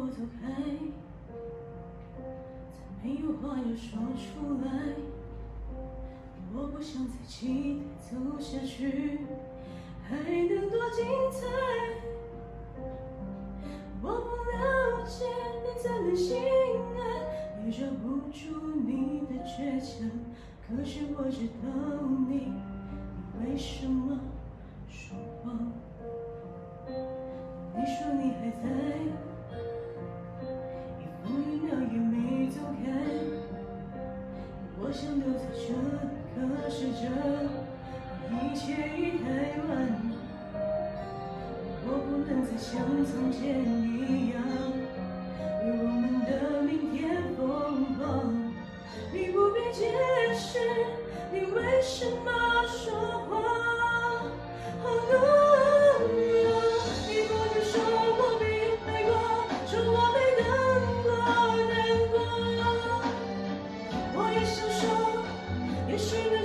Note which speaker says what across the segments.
Speaker 1: 我走开，再没有话要说出来。我不想再期待走下去，还能多精彩？我不了解你怎么心爱，也抓不住你的倔强。可是我知道你，你为什么想留在这，可是这一切已太晚。我不能再像从前一样，为我们的明天疯狂。你。不必解释，你。为什么说谎？好、oh, no。Krishna.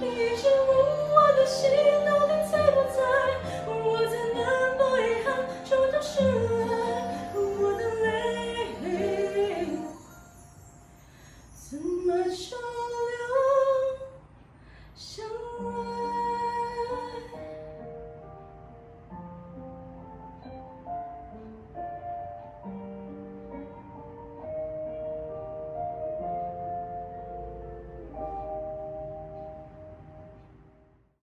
Speaker 1: 你一直问我的心到底在不在？